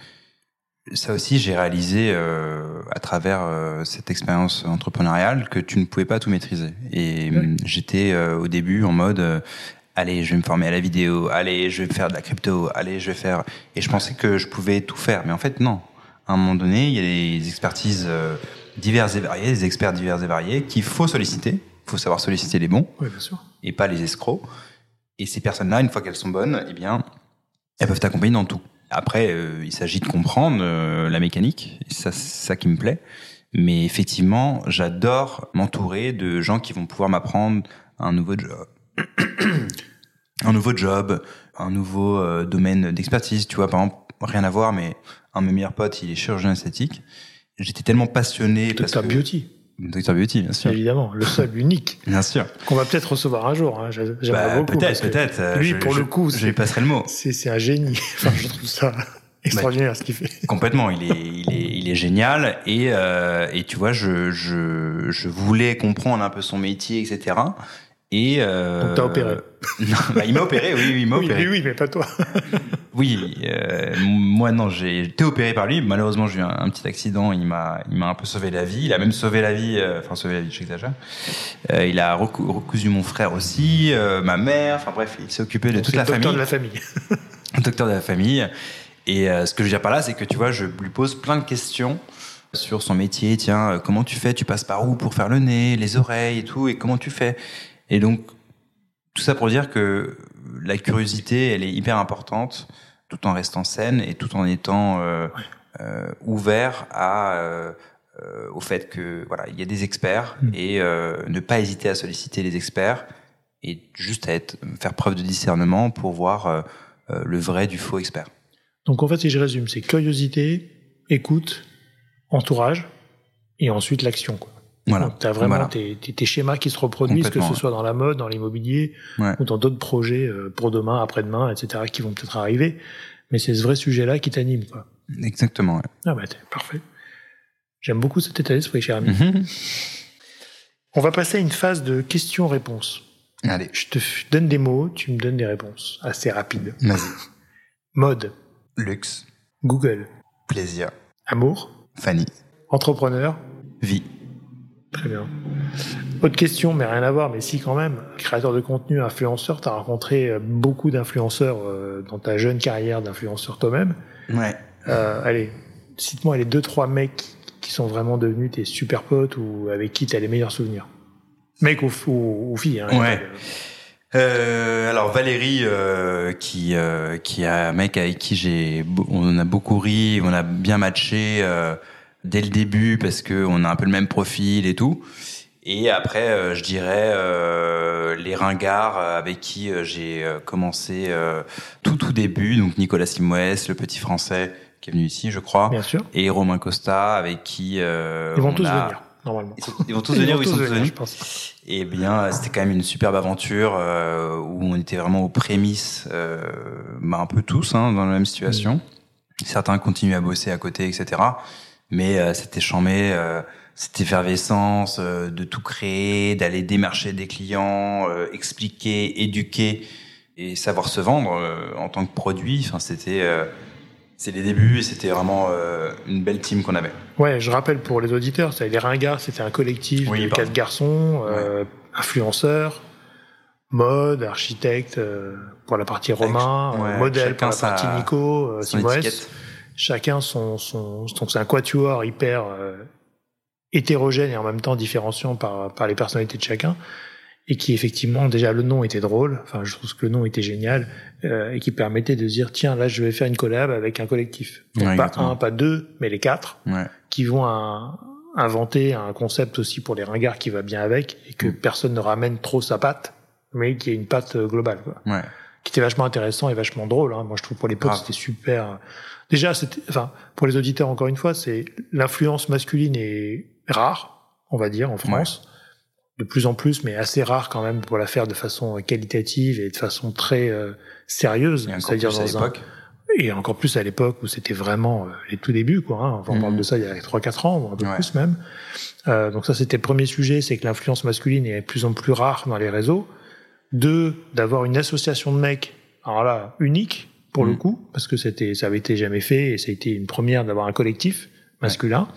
ça aussi, j'ai réalisé euh, à travers euh, cette expérience entrepreneuriale que tu ne pouvais pas tout maîtriser. Et j'étais au début en mode allez, je vais me former à la vidéo, allez, je vais faire de la crypto, allez, je vais faire. Et je pensais que je pouvais tout faire, mais en fait, non. À un moment donné, il y a des expertises divers et variés, des experts divers et variés qu'il faut solliciter. Il faut savoir solliciter les bons oui, bien sûr. et pas les escrocs. Et ces personnes-là, une fois qu'elles sont bonnes, eh bien, elles peuvent t'accompagner dans tout. Après, euh, il s'agit de comprendre euh, la mécanique, c'est ça, ça qui me plaît. Mais effectivement, j'adore m'entourer de gens qui vont pouvoir m'apprendre un nouveau job, [COUGHS] un nouveau job, un nouveau euh, domaine d'expertise. Tu vois, par exemple, rien à voir, mais un de mes meilleurs potes, il est chirurgien esthétique j'étais tellement passionné. Docteur Beauty. Docteur Beauty, bien sûr. Évidemment, le seul unique. bien sûr. Qu'on va peut-être recevoir un jour. Hein. J'aimerais bah, beaucoup. Peut-être, peut-être. Lui, pour le coup, je lui passerai le mot. C'est un génie. [LAUGHS] enfin, je trouve ça extraordinaire ce qu'il fait. Complètement, il est, il est, il est génial et euh, et tu vois, je, je je voulais comprendre un peu son métier, etc. Et euh, Donc t'as opéré. [LAUGHS] non, bah, il m'a opéré, oui, oui, il m'a oui, opéré. Oui, mais pas toi. [LAUGHS] oui, euh, moi non, j'ai été opéré par lui. Malheureusement, j'ai eu un, petit accident. Il m'a, il m'a un peu sauvé la vie. Il a même sauvé la vie, euh, enfin sauvé la vie, j'exagère. Euh, il a recousu mon frère aussi, euh, ma mère. Enfin bref, il s'est occupé de toute la famille. [LAUGHS] Docteur de la famille. docteur de la famille. Et euh, ce que je veux dire par là, c'est que tu vois, je lui pose plein de questions sur son métier. Tiens, comment tu fais? Tu passes par où pour faire le nez, les oreilles et tout? Et comment tu fais? Et donc, tout ça pour dire que la curiosité, elle est hyper importante, tout en restant saine et tout en étant euh, euh, ouvert à euh, au fait que voilà, il y a des experts mm. et ne pas hésiter à solliciter les experts et juste à être faire preuve de discernement pour voir le vrai du faux expert. Donc en fait, si je résume, c'est curiosité, écoute, entourage et ensuite l'action. Voilà. Tu as vraiment Voilà. tes, schémas qui se reproduisent, que ce soit dans la mode, dans l'immobilier, Ouais. ou dans d'autres projets euh, pour demain, après-demain, etc., qui vont peut-être arriver. Mais c'est ce vrai sujet-là qui t'anime, quoi. Exactement. ouais. Ah bah, t'es parfait. J'aime beaucoup cet état d'esprit, cher ami. Mhm. [LAUGHS] On va passer à une phase de questions-réponses. Allez, Je te donne des mots, tu me donnes des réponses assez rapides. vas-y. Mode, Luxe, Google, plaisir, amour, Fanny, entrepreneur, vie. Très bien. Autre question, mais rien à voir, mais si quand même. Créateur de contenu, influenceur, tu as rencontré euh, beaucoup d'influenceurs euh, dans ta jeune carrière d'influenceur toi-même. Ouais. Euh, allez, cite-moi les deux, trois mecs qui sont vraiment devenus tes super potes ou avec qui tu as les meilleurs souvenirs. Mec ou, ou, ou fille. Hein, Ouais. Euh, alors Valérie, euh, qui euh, qui est un mec avec qui j'ai, on a beaucoup ri, on a bien matché euh, dès le début parce que on a un peu le même profil et tout. Et après, euh, je dirais euh, les ringards avec qui euh, j'ai euh, commencé euh, tout tout début. Donc Nicolas Simoes, le petit français qui est venu ici, je crois, Bien sûr. et Romain Costa avec qui euh, Ils vont on tous a- venir, normalement. Ils, sont- ils vont tous [LAUGHS] venir ou ils sont tous venus je pense. eh bien, c'était quand même une superbe aventure euh, où on était vraiment aux prémices, euh, bah, un peu tous hein, dans la même situation. Certains continuent à bosser à côté, etc. Mais euh, c'était chambé, euh, cette effervescence euh, de tout créer, d'aller démarcher des clients, euh, expliquer, éduquer et savoir se vendre euh, en tant que produit. Enfin, c'était euh, c'est les débuts et c'était vraiment euh, une belle team qu'on avait. Ouais, je rappelle pour les auditeurs, ça, les Ringards, c'était un collectif Oui, de pardon. quatre garçons, euh, influenceurs, mode, architecte euh, pour la partie Romain, ouais, modèle pour la partie Nico, étiquette. Chacun son, son donc c'est un quatuor hyper euh, hétérogène et en même temps différenciant par par les personnalités de chacun et qui effectivement déjà le nom était drôle. Enfin, je trouve que le nom était génial euh, et qui permettait de dire tiens là je vais faire une collab avec un collectif. Donc Ouais, pas exactement. un, pas deux, mais les quatre Ouais. qui vont un- inventer un concept aussi pour les ringards qui va bien avec et que Mm. personne ne ramène trop sa patte, mais qui est une patte euh, globale, quoi. Ouais. Qui était vachement intéressant et vachement drôle. Hein. Moi, je trouve pour l'époque, c'était super. Déjà, c'était, enfin, pour les auditeurs, encore une fois, c'est l'influence masculine est rare, on va dire, en France. De plus en plus, mais assez rare quand même pour la faire de façon qualitative et de façon très euh, sérieuse. C'est-à-dire à dans un, et encore plus à l'époque où c'était vraiment euh, les tout débuts, quoi. Hein. Enfin, on parle de ça il y a 3-4 ans, ou un peu Ouais. plus même. Euh, donc ça, c'était le premier sujet, c'est que l'influence masculine est de plus en plus rare dans les réseaux. Deux, d'avoir une association de mecs, alors là, unique pour le Mhm. coup, parce que c'était, ça avait été jamais fait et ça a été une première d'avoir un collectif masculin.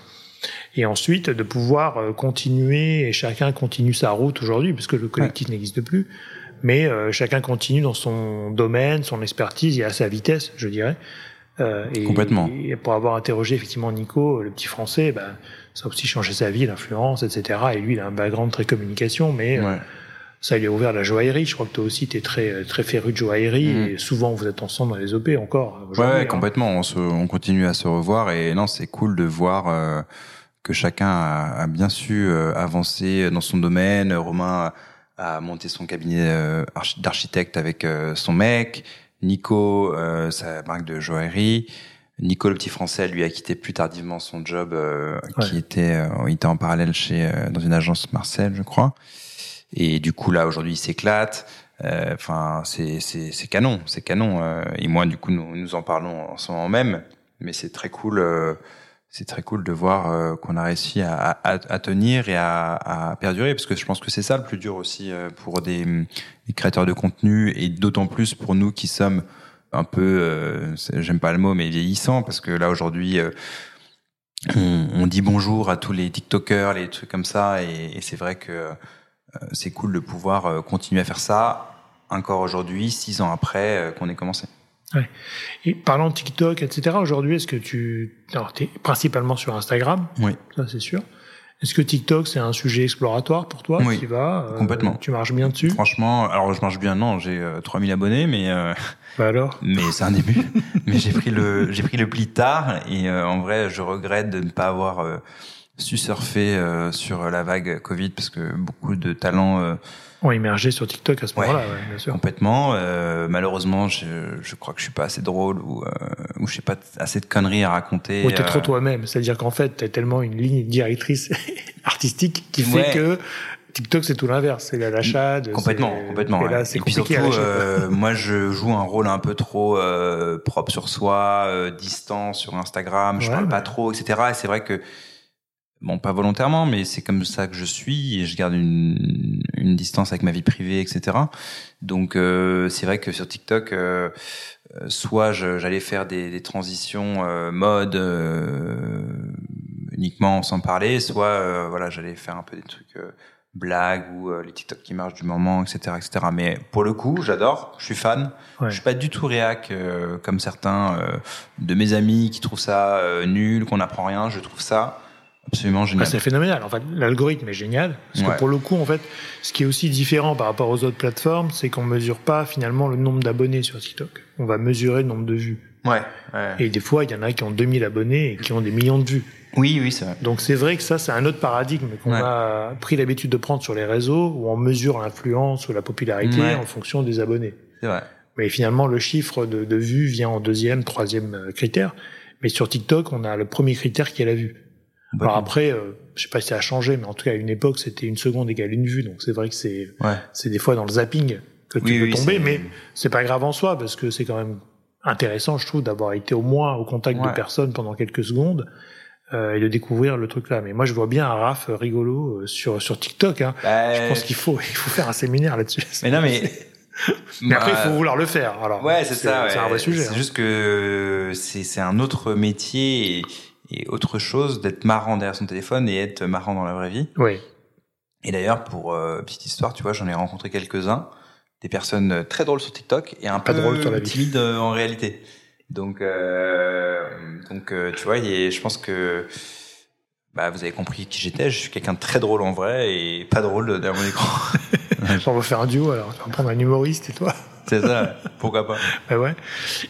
Et ensuite, de pouvoir euh, continuer et chacun continue sa route aujourd'hui, parce que le collectif n'existe plus. Mais euh, chacun continue dans son domaine, son expertise et à sa vitesse, je dirais. Euh, et, Complètement. Et pour avoir interrogé effectivement Nico, le petit français, ben, ça a aussi changé sa vie, l'influence, etc. Et lui, il a un background très communication, mais euh, Ouais. Ça lui a ouvert la joaillerie. Je crois que toi aussi, tu es très, très féru de joaillerie Mhm. et souvent vous êtes ensemble dans les OP encore. Ouais, aujourd'hui, ouais, hein. complètement. On, se, on continue à se revoir et non, c'est cool de voir euh, que chacun a, a bien su euh, avancer dans son domaine. Romain a, a monté son cabinet euh, archi- d'architecte avec euh, son mec. Nico, euh, sa marque de joaillerie. Nico, le petit français, lui a quitté plus tardivement son job euh, qui était, euh, il était en parallèle chez euh, dans une agence Marcel, je crois. Et du coup là aujourd'hui il s'éclate. Euh, Enfin c'est c'est canon, c'est canon. euh, et moi du coup nous nous en parlons en ce moment même. Mais c'est très cool. euh, c'est très cool de voir euh, qu'on a réussi à, à, à tenir et à, à perdurer parce que je pense que c'est ça le plus dur aussi euh, pour des, des créateurs de contenu et d'autant plus pour nous qui sommes un peu, euh, j'aime pas le mot, mais vieillissants parce que là aujourd'hui euh, on, on dit bonjour à tous les TikTokers, les trucs comme ça et, et c'est vrai que euh, c'est cool de pouvoir euh, continuer à faire ça encore aujourd'hui, six ans après euh, qu'on ait commencé. Et parlant de TikTok, etc., aujourd'hui, est-ce que tu... Alors, tu es principalement sur Instagram, Oui. ça c'est sûr. Est-ce que TikTok, c'est un sujet exploratoire pour toi? Oui, Tu vas euh, complètement. Tu marches bien dessus? Franchement, alors je marche bien, non, j'ai euh, 3000 abonnés, mais euh, Bah alors? mais c'est un début. [LAUGHS] mais j'ai pris le j'ai pris le pli tard et euh, en vrai, je regrette de ne pas avoir euh, su surfer euh, sur la vague Covid parce que beaucoup de talents euh, ont émergé sur TikTok à ce moment-là, ouais, bien sûr. Complètement. Euh, malheureusement, je, je, crois que je suis pas assez drôle ou, euh, ou je sais pas assez de conneries à raconter. Ou t'es trop toi-même. C'est-à-dire qu'en fait, t'as tellement une ligne directrice [LAUGHS] artistique qui fait que TikTok, c'est tout l'inverse. C'est la lachade. Complètement, complètement. Et, là, et puis surtout, euh, moi, je joue un rôle un peu trop euh, propre sur soi, euh, distant sur Instagram. Je parle pas trop, etc. Et c'est vrai que bon, pas volontairement, mais c'est comme ça que je suis et je garde une, une distance avec ma vie privée, etc. Donc, euh, c'est vrai que sur TikTok, euh, soit j'allais faire des, des transitions euh, mode uniquement sans parler, soit voilà, j'allais faire un peu des trucs blagues ou les TikTok qui marchent du moment, etc., etc. Mais pour le coup, j'adore, je suis fan. Ouais. Je suis pas du tout réac comme certains de mes amis qui trouvent ça nul, qu'on n'apprend rien. Je trouve ça absolument génial. Ah, c'est phénoménal. En fait, l'algorithme est génial. Parce Ouais. que pour le coup, en fait, ce qui est aussi différent par rapport aux autres plateformes, c'est qu'on mesure pas finalement le nombre d'abonnés sur TikTok. On va mesurer le nombre de vues. Ouais. ouais. Et des fois, il y en a qui ont 2000 abonnés et qui ont des millions de vues. Oui, oui, c'est vrai. Donc c'est vrai que ça, c'est un autre paradigme qu'on Ouais. a pris l'habitude de prendre sur les réseaux, où on mesure l'influence ou la popularité en fonction des abonnés. C'est vrai. Mais finalement, le chiffre de, de vues vient en deuxième, troisième euh, critère. Mais sur TikTok, on a le premier critère qui est la vue. Bah, Alors après, euh, je sais pas si ça a changé, mais en tout cas à une époque, c'était une seconde égale une vue. Donc c'est vrai que c'est ouais. c'est des fois dans le zapping que tu peux oui, tomber, mais c'est pas grave en soi parce que c'est quand même intéressant, je trouve, d'avoir été au moins au contact de personnes pendant quelques secondes euh, et de découvrir le truc là. Mais moi, je vois bien un Raph rigolo euh, sur sur TikTok. Hein. Bah, Je pense qu'il faut il faut faire un séminaire là-dessus. Mais non, mais. [LAUGHS] [LAUGHS] Mais après, il Bah, faut vouloir le faire. Alors, Ouais, c'est ça. C'est ouais. un vrai sujet. C'est hein. juste que c'est c'est un autre métier et, et autre chose d'être marrant derrière son téléphone et être marrant dans la vraie vie. Oui. Et d'ailleurs, pour euh, petite histoire, tu vois, j'en ai rencontré quelques-uns, des personnes euh, très drôles sur TikTok et un Pas peu drôles sur la vie. timides euh, en réalité. Donc, euh, donc, tu vois, et je pense que bah, vous avez compris qui j'étais. Je suis quelqu'un de très drôle en vrai et pas drôle derrière mon écran. [LAUGHS] On va faire un duo alors. On va prendre un humoriste et toi. C'est ça. Pourquoi pas [LAUGHS] Bah ouais.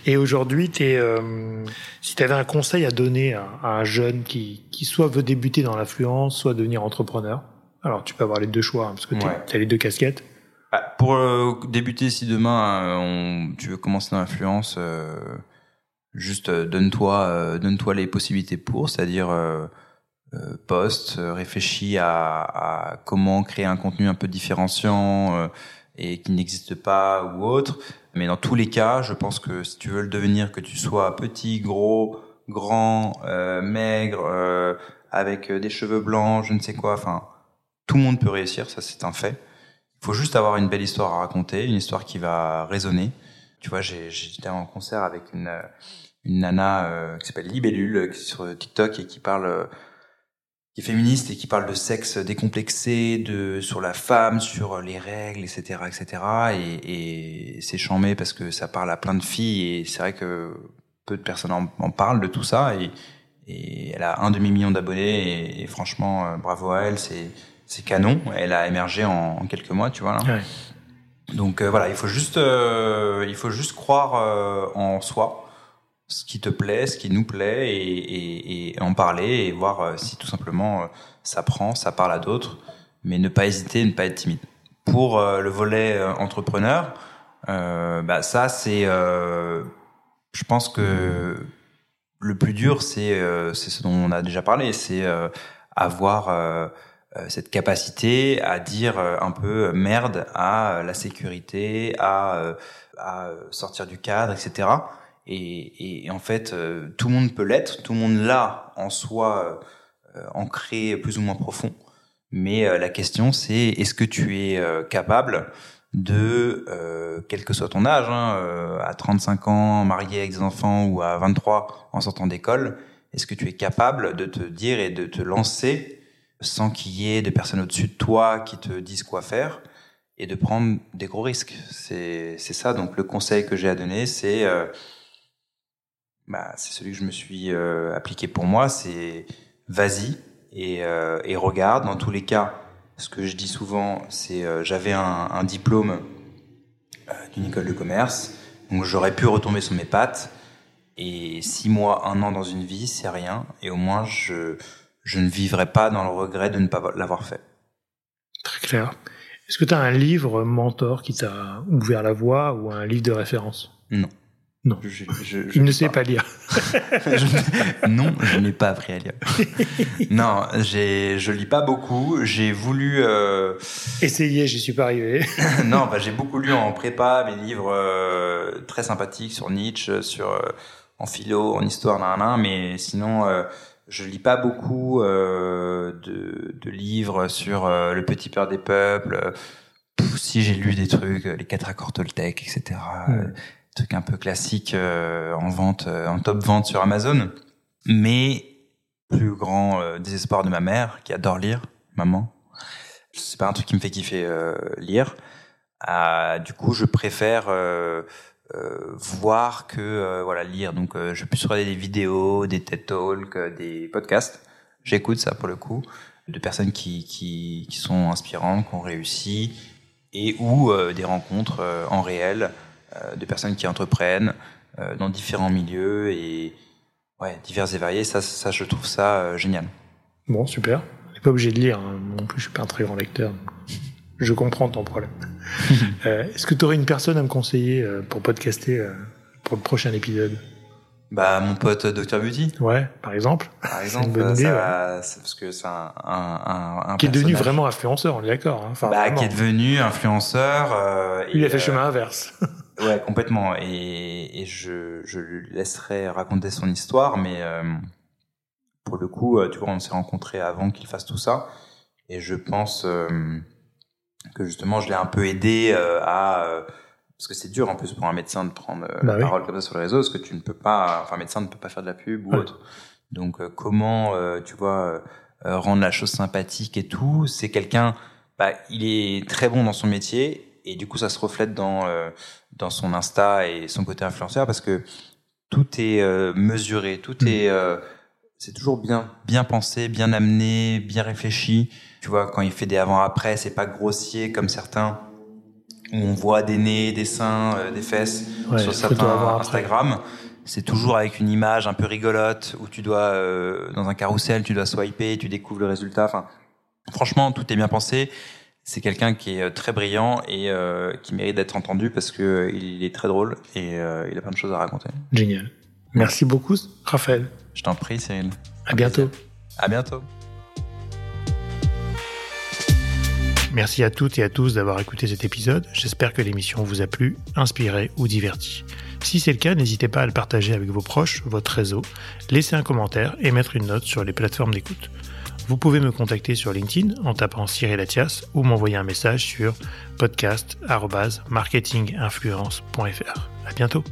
Et aujourd'hui, t'es, euh, si tu avais un conseil à donner à, à un jeune qui, qui soit veut débuter dans l'influence, soit devenir entrepreneur, alors tu peux avoir les deux choix, hein, parce que tu Ouais. as les deux casquettes. Bah, Pour euh, débuter, si demain euh, on, tu veux commencer dans l'influence, euh, juste donne-toi, donne-toi les possibilités pour, c'est-à-dire poste, réfléchis à, à comment créer un contenu un peu différenciant et qui n'existe pas ou autre. Mais dans tous les cas, je pense que si tu veux le devenir, que tu sois petit, gros, grand, euh, maigre, euh, avec euh, des cheveux blancs, je ne sais quoi, enfin, tout le monde peut réussir, ça c'est un fait. Il faut juste avoir une belle histoire à raconter, une histoire qui va résonner. Tu vois, j'étais en concert avec une, euh, une nana euh, qui s'appelle Libellule, euh, qui est sur TikTok et qui parle, euh, qui est féministe et qui parle de sexe décomplexé, de sur la femme, sur les règles, etc., etc. Et, et c'est chambé parce que ça parle à plein de filles et c'est vrai que peu de personnes en, en parlent de tout ça et, et elle a un demi million d'abonnés et, et franchement euh, bravo à elle, c'est c'est canon. Elle a émergé en, en quelques mois, tu vois. Là. Ouais. Donc euh, voilà, il faut juste, euh, il faut juste croire euh, en soi, ce qui te plaît, ce qui nous plaît, et, et, et en parler et voir euh, si tout simplement euh, ça prend, ça parle à d'autres, mais ne pas hésiter, ne pas être timide. Pour euh, le volet entrepreneur, bah ça c'est, euh, je pense que le plus dur c'est euh, c'est ce dont on a déjà parlé, c'est avoir cette capacité à dire un peu merde à la sécurité, à, à sortir du cadre, etc. Et, et en fait, euh, tout le monde peut l'être, tout le monde l'a en soi euh, euh, ancré plus ou moins profond. Mais la question, c'est est-ce que tu es capable de, euh, quel que soit ton âge, hein, euh, à 35 ans, marié avec des enfants, ou à 23 en sortant d'école, est-ce que tu es capable de te dire et de te lancer sans qu'il y ait de personnes au-dessus de toi qui te disent quoi faire et de prendre des gros risques? C'est ça. Donc le conseil que j'ai à donner, c'est euh, bah, c'est celui que je me suis euh, appliqué pour moi, c'est vas-y et, euh, et regarde. Dans tous les cas, ce que je dis souvent, c'est euh, j'avais un, un diplôme d'une école de commerce, donc j'aurais pu retomber sur mes pattes. Et six mois, un an dans une vie, c'est rien. Et au moins, je, je ne vivrai pas dans le regret de ne pas l'avoir fait. Très clair. Est-ce que tu as un livre mentor qui t'a ouvert la voie ou un livre de référence? Non. Non. Je, je, je Il ne sait pas lire. [LAUGHS] Je- non, je n'ai pas appris à lire. [LAUGHS] non, je lis pas beaucoup. J'ai voulu, euh, Essayez, j'y suis pas arrivé. [LAUGHS] non, bah, j'ai beaucoup lu en prépa mes livres euh, très sympathiques sur Nietzsche, sur euh, en philo, en histoire, nan, nan, mais sinon, euh, je lis pas beaucoup de, de livres sur le petit père des peuples. Si j'ai lu des trucs, les quatre accords Toltec, etc. Mm. Trucs un peu classiques euh, en vente, euh, en top vente sur Amazon. Mais plus grand euh, désespoir de ma mère qui adore lire, maman. C'est pas un truc qui me fait kiffer euh, lire. Ah, du coup, je préfère euh, euh, voir que voilà lire. Donc, je peux regarder des vidéos, des TED Talks, des podcasts. J'écoute ça pour le coup de personnes qui, qui, qui sont inspirantes, qui ont réussi, et ou des rencontres en réel de personnes qui entreprennent euh, dans différents milieux et ouais divers et variés. Ça, ça je trouve ça euh, génial. Bon, super. On n'est pas obligé de lire. hein. Non plus, je suis pas un très grand lecteur. Je comprends ton problème. [LAUGHS] Euh, Est-ce que tu aurais une personne à me conseiller euh, pour podcaster euh, pour le prochain épisode? Bah mon pote Dr Beauty. Ouais, par exemple. Par une exemple, bonne idée, c'est parce que c'est un, un, Qui est devenu vraiment influenceur, on est d'accord. hein. Enfin, bah, qui est devenu influenceur. euh, il et, a fait le euh, chemin inverse. [LAUGHS] Ouais, complètement. Et, et je, je lui laisserai raconter son histoire, mais euh, pour le coup, euh, tu vois, on s'est rencontrés avant qu'il fasse tout ça, et je pense euh, que justement, je l'ai un peu aidé euh, à euh, parce que c'est dur en plus pour un médecin de prendre euh, Bah la oui. parole comme ça sur les réseaux, parce que tu ne peux pas, enfin, un médecin ne peut pas faire de la pub ou Ouais. autre. Donc, euh, comment, euh, tu vois, rendre la chose sympathique et tout, c'est quelqu'un, bah, il est très bon dans son métier, et du coup, ça se reflète dans euh, dans son Insta et son côté influenceur parce que tout est euh, mesuré, tout Mhm. est euh, c'est toujours bien bien pensé, bien amené, bien réfléchi. Tu vois, quand il fait des avant-après, c'est pas grossier comme certains où on voit des nez, des seins, euh, des fesses Ouais, sur certains. Instagram. C'est toujours avec une image un peu rigolote où tu dois euh, dans un carrousel, tu dois swiper, tu découvres le résultat. Enfin, franchement, tout est bien pensé. C'est quelqu'un qui est euh, très brillant et euh, qui mérite d'être entendu parce que euh, il est très drôle et euh, il a plein de choses à raconter. Génial. Merci beaucoup, Raphaël. Je t'en prie, Cyril. À bientôt. À bientôt. Merci à toutes et à tous d'avoir écouté cet épisode. J'espère que l'émission vous a plu, inspiré ou diverti. Si c'est le cas, n'hésitez pas à le partager avec vos proches, votre réseau, laisser un commentaire et mettre une note sur les plateformes d'écoute. Vous pouvez me contacter sur LinkedIn en tapant Cyril Latias ou m'envoyer un message sur podcast.marketinginfluence.fr. À bientôt.